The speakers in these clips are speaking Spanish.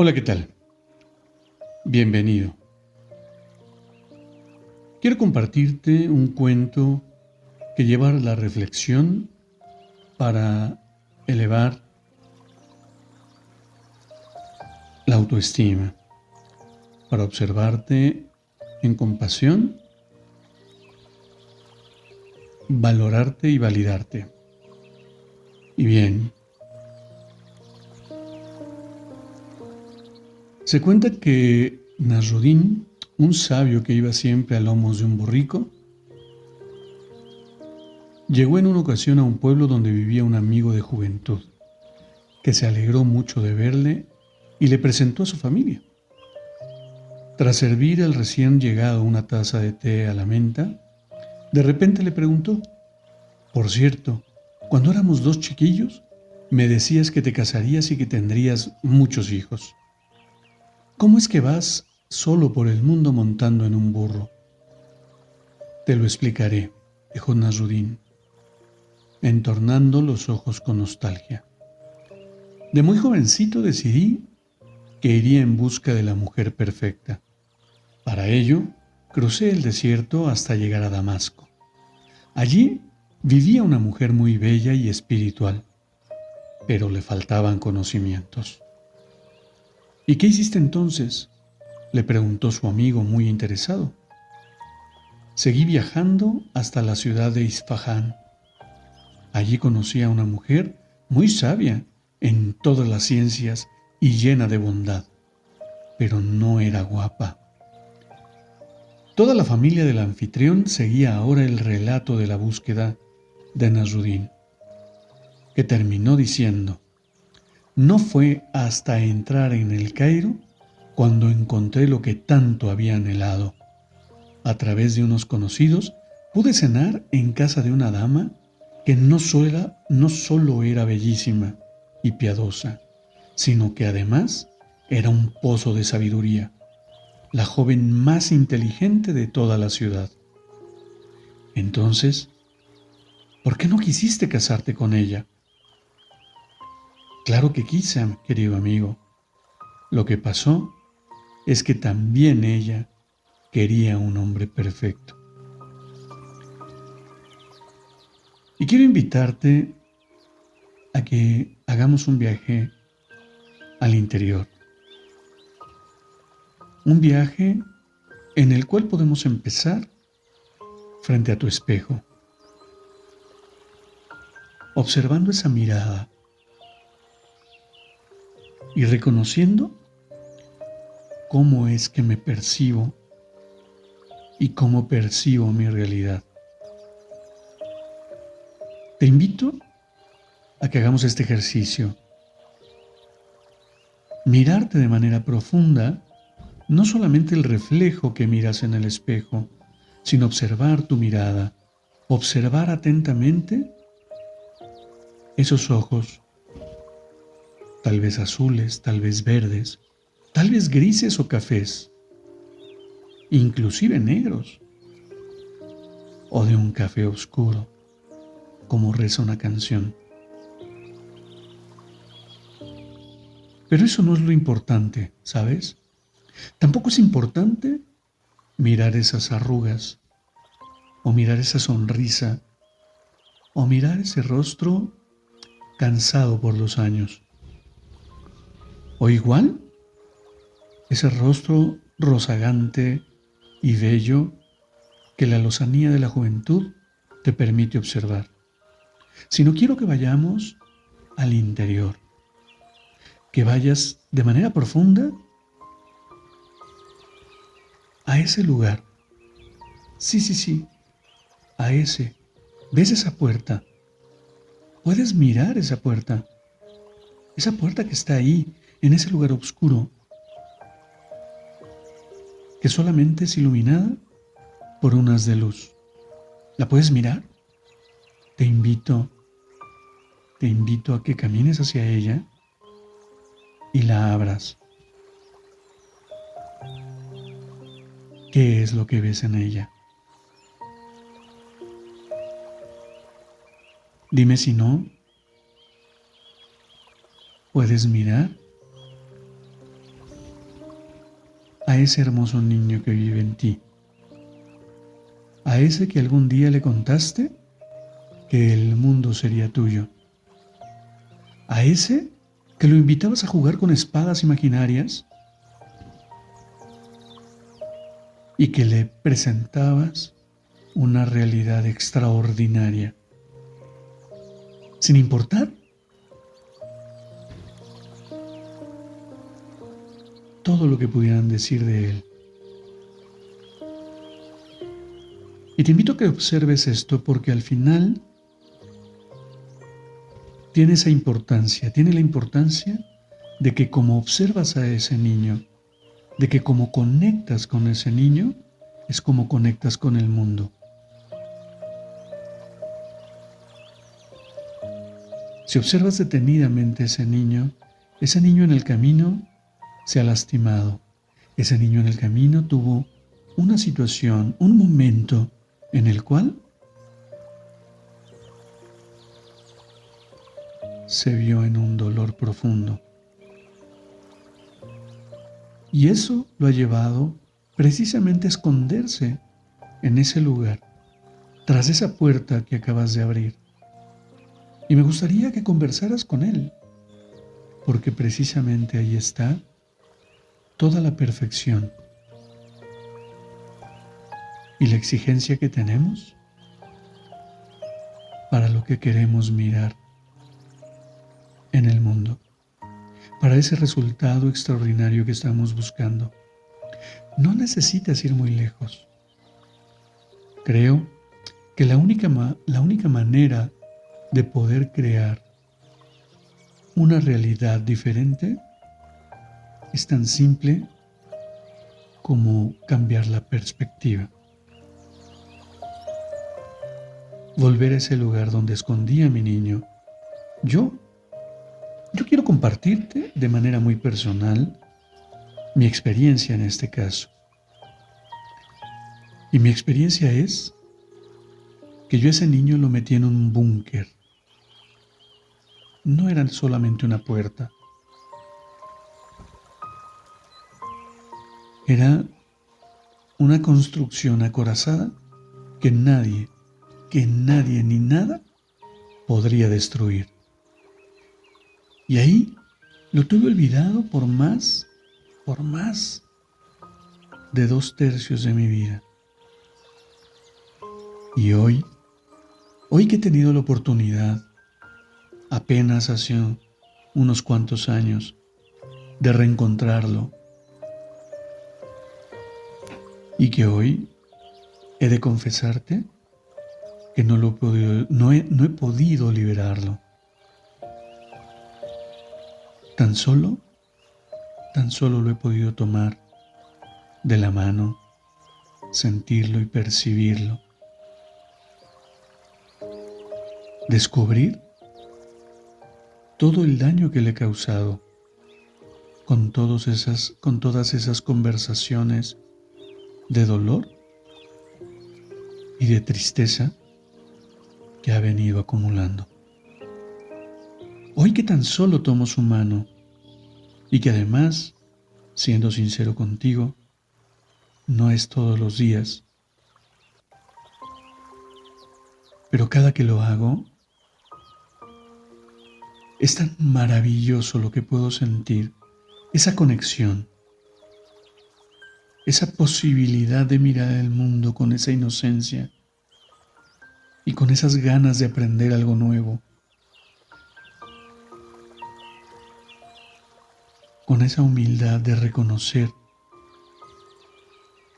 Hola, ¿qué tal? Bienvenido. Quiero compartirte un cuento que lleva la reflexión para elevar la autoestima, para observarte en compasión, valorarte y validarte. Y bien, Se cuenta que Nasruddin, un sabio que iba siempre a lomos de un borrico, llegó en una ocasión a un pueblo donde vivía un amigo de juventud, que se alegró mucho de verle y le presentó a su familia. Tras servir al recién llegado una taza de té a la menta, de repente le preguntó, por cierto, cuando éramos dos chiquillos, me decías que te casarías y que tendrías muchos hijos. ¿Cómo es que vas solo por el mundo montando en un burro? Te lo explicaré, dijo Nasrudin, entornando los ojos con nostalgia. De muy jovencito decidí que iría en busca de la mujer perfecta. Para ello, crucé el desierto hasta llegar a Damasco. Allí vivía una mujer muy bella y espiritual, pero le faltaban conocimientos. ¿Y qué hiciste entonces? le preguntó su amigo muy interesado. Seguí viajando hasta la ciudad de Isfahan. Allí conocí a una mujer muy sabia en todas las ciencias y llena de bondad, pero no era guapa. Toda la familia del anfitrión seguía ahora el relato de la búsqueda de Nasruddin, que terminó diciendo, no fue hasta entrar en el Cairo cuando encontré lo que tanto había anhelado. A través de unos conocidos pude cenar en casa de una dama que no solo, no solo era bellísima y piadosa, sino que además era un pozo de sabiduría, la joven más inteligente de toda la ciudad. Entonces, ¿por qué no quisiste casarte con ella? Claro que quise, querido amigo. Lo que pasó es que también ella quería un hombre perfecto. Y quiero invitarte a que hagamos un viaje al interior. Un viaje en el cual podemos empezar frente a tu espejo, observando esa mirada y reconociendo cómo es que me percibo y cómo percibo mi realidad. Te invito a que hagamos este ejercicio. Mirarte de manera profunda, no solamente el reflejo que miras en el espejo, sino observar tu mirada, observar atentamente esos ojos, tal vez azules, tal vez verdes, tal vez grises o cafés, inclusive negros, o de un café oscuro, como reza una canción. Pero eso no es lo importante, ¿sabes? Tampoco es importante mirar esas arrugas, o mirar esa sonrisa, o mirar ese rostro cansado por los años. O igual, ese rostro rozagante y bello que la lozanía de la juventud te permite observar. Si no quiero que vayamos al interior, que vayas de manera profunda a ese lugar. Sí, sí, sí, a ese ves esa puerta, puedes mirar esa puerta, esa puerta que está ahí, en ese lugar oscuro, que solamente es iluminada por unas de luz. ¿La puedes mirar? Te invito, te invito a que camines hacia ella y la abras. ¿Qué es lo que ves en ella? Dime si no, puedes mirar ese hermoso niño que vive en ti, a ese que algún día le contaste que el mundo sería tuyo, a ese que lo invitabas a jugar con espadas imaginarias y que le presentabas una realidad extraordinaria, sin importar todo lo que pudieran decir de él. Y te invito a que observes esto porque al final tiene esa importancia, tiene la importancia de que como observas a ese niño, de que como conectas con ese niño, es como conectas con el mundo. Si observas detenidamente a ese niño, ese niño en el camino se ha lastimado. Ese niño en el camino tuvo una situación, un momento en el cual se vio en un dolor profundo. Y eso lo ha llevado precisamente a esconderse en ese lugar, tras esa puerta que acabas de abrir. Y me gustaría que conversaras con él, porque precisamente ahí está toda la perfección y la exigencia que tenemos para lo que queremos mirar en el mundo, para ese resultado extraordinario que estamos buscando. No necesitas ir muy lejos. Creo que la única, la única manera de poder crear una realidad diferente es tan simple como cambiar la perspectiva. Volver a ese lugar donde escondí a mi niño. Yo, yo quiero compartirte de manera muy personal mi experiencia en este caso. Y mi experiencia es que yo ese niño lo metí en un búnker. No era solamente una puerta, Era una construcción acorazada que nadie, que nadie ni nada podría destruir. Y ahí lo tuve olvidado por más, por más de dos tercios de mi vida. Y hoy, hoy que he tenido la oportunidad, apenas hace unos cuantos años, de reencontrarlo, y que hoy he de confesarte que no, lo he podido, no, he, podido liberarlo. Tan solo, tan solo lo he podido tomar de la mano, sentirlo y percibirlo. Descubrir todo el daño que le he causado con, todos esas, con todas esas conversaciones de dolor y de tristeza que ha venido acumulando. Hoy que tan solo tomo su mano y que además, siendo sincero contigo, no es todos los días, pero cada que lo hago, es tan maravilloso lo que puedo sentir, esa conexión esa posibilidad de mirar el mundo con esa inocencia y con esas ganas de aprender algo nuevo, con esa humildad de reconocer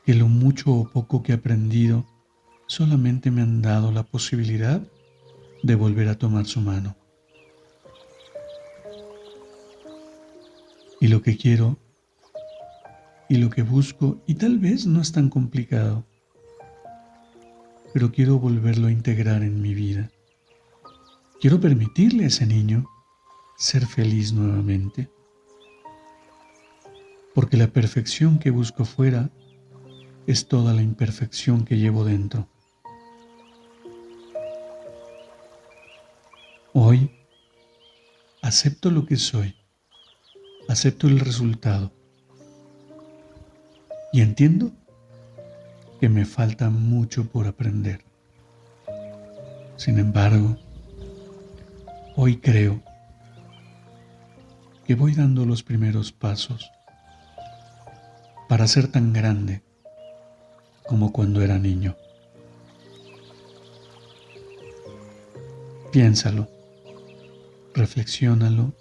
que lo mucho o poco que he aprendido solamente me han dado la posibilidad de volver a tomar su mano. Y lo que quiero y lo que busco, y tal vez no es tan complicado, pero quiero volverlo a integrar en mi vida. Quiero permitirle a ese niño ser feliz nuevamente. Porque la perfección que busco fuera es toda la imperfección que llevo dentro. Hoy acepto lo que soy, acepto el resultado y entiendo que me falta mucho por aprender. Sin embargo, hoy creo que voy dando los primeros pasos para ser tan grande como cuando era niño. Piénsalo, reflexiónalo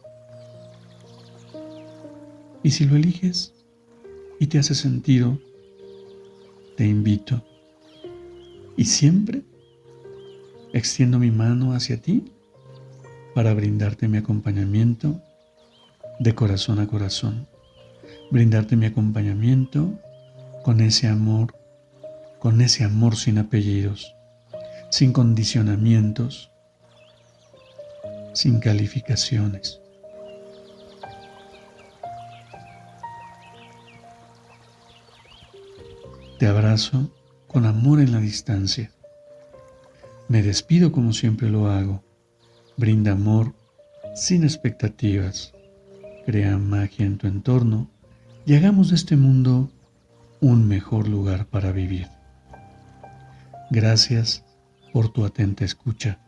y si lo eliges y te hace sentido, te invito y siempre extiendo mi mano hacia ti para brindarte mi acompañamiento de corazón a corazón, brindarte mi acompañamiento con ese amor, con ese amor sin apellidos, sin condicionamientos, sin calificaciones. Te abrazo con amor en la distancia. Me despido como siempre lo hago. Brinda amor sin expectativas. Crea magia en tu entorno y hagamos de este mundo un mejor lugar para vivir. Gracias por tu atenta escucha.